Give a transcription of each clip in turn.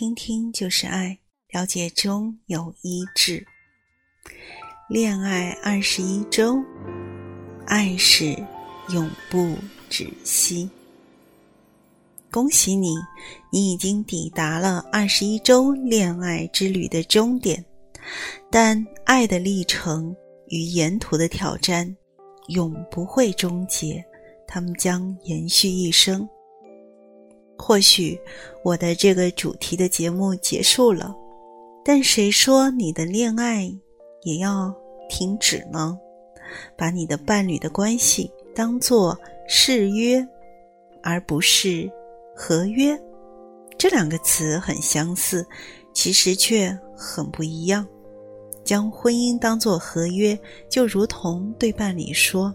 听听就是爱，了解中有一致。恋爱二十一周，爱是永不止息。恭喜你，你已经抵达了二十一周恋爱之旅的终点。但爱的历程与沿途的挑战，永不会终结，它们将延续一生。或许我的这个主题的节目结束了，但谁说你的恋爱也要停止呢？把你的伴侣的关系当作誓约，而不是合约，这两个词很相似，其实却很不一样。将婚姻当作合约，就如同对伴侣说：“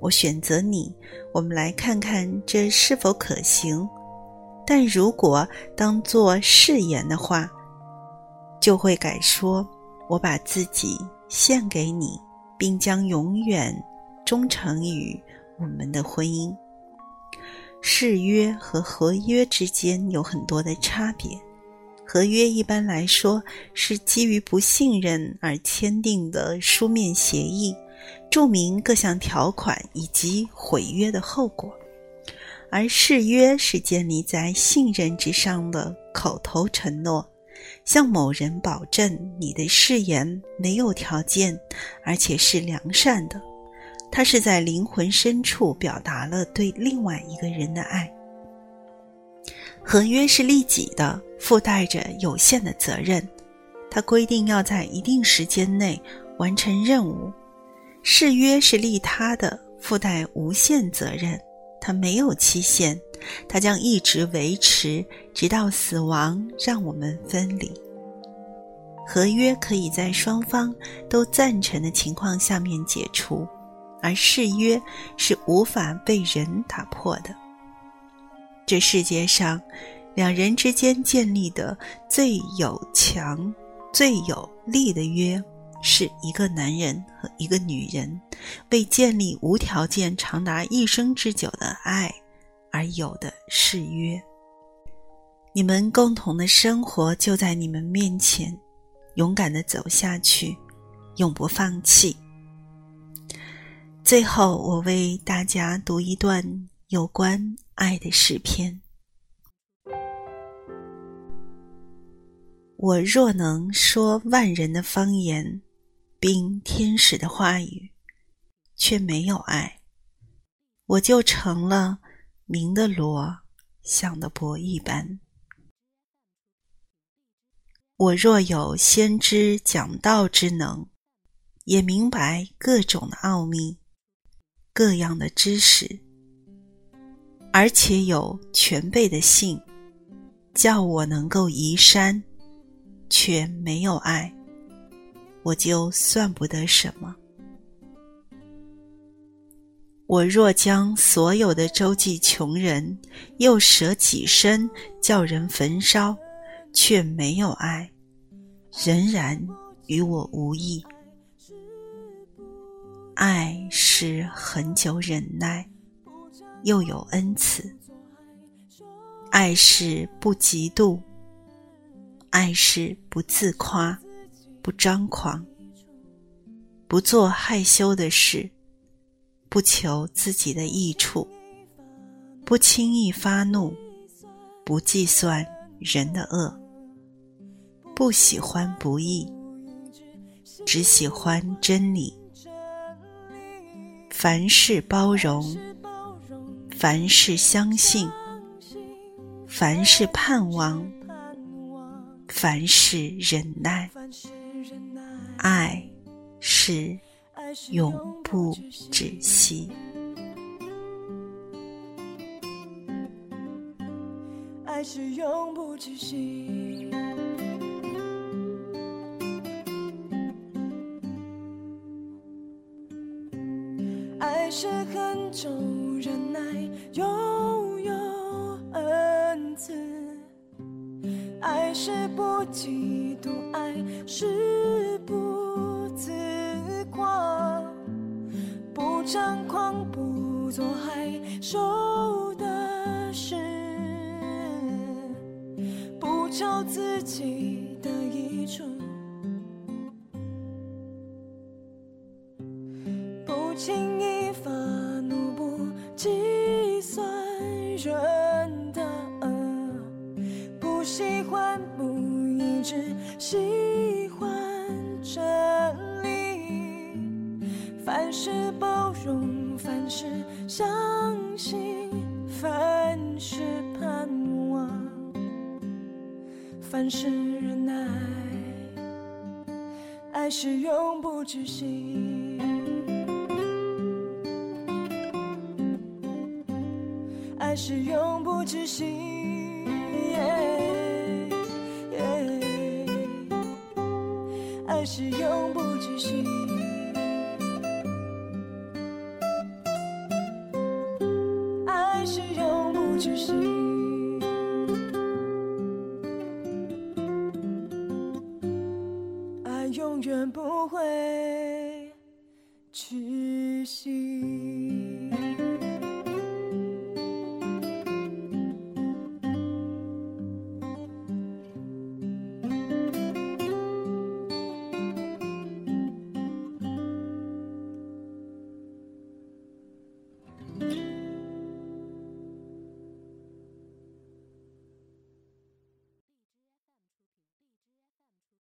我选择你，我们来看看这是否可行。”但如果当做誓言的话，就会改说：“我把自己献给你，并将永远忠诚于我们的婚姻。”誓约和合约之间有很多的差别。合约一般来说是基于不信任而签订的书面协议，注明各项条款以及毁约的后果。而誓约是建立在信任之上的口头承诺，向某人保证你的誓言没有条件，而且是良善的。它是在灵魂深处表达了对另外一个人的爱。合约是利己的，附带着有限的责任。它规定要在一定时间内完成任务。誓约是利他的，附带无限责任。它没有期限，它将一直维持，直到死亡让我们分离。合约可以在双方都赞成的情况下面解除，而誓约是无法被人打破的。这世界上，两人之间建立的最有强、最有力的约。是一个男人和一个女人为建立无条件、长达一生之久的爱而有的誓约。你们共同的生活就在你们面前，勇敢的走下去，永不放弃。最后，我为大家读一段有关爱的诗篇：我若能说万人的方言。冰天使的话语，却没有爱，我就成了明的罗，响的钹一般。我若有先知讲道之能，也明白各种的奥秘，各样的知识，而且有全备的信，叫我能够移山，却没有爱。我就算不得什么。我若将所有的周济穷人，又舍己身叫人焚烧，却没有爱，仍然与我无异。爱是恒久忍耐，又有恩慈；爱是不嫉妒，爱是不自夸。不张狂，不做害羞的事，不求自己的益处，不轻易发怒，不计算人的恶，不喜欢不义，只喜欢真理。凡事包容，凡事相信，凡事盼望，凡事忍耐。爱是永不止息，爱是永不止息，爱是很久忍耐，又有恩慈，爱是不嫉妒，爱是不。张狂不做害羞的事，不求自己的益处，不轻易发怒，不计算人的恶，不喜欢不一致，凡事包容，凡事相信，凡事盼望，凡事忍耐，爱是永不止息。爱是永不止息。爱是永不止息。只是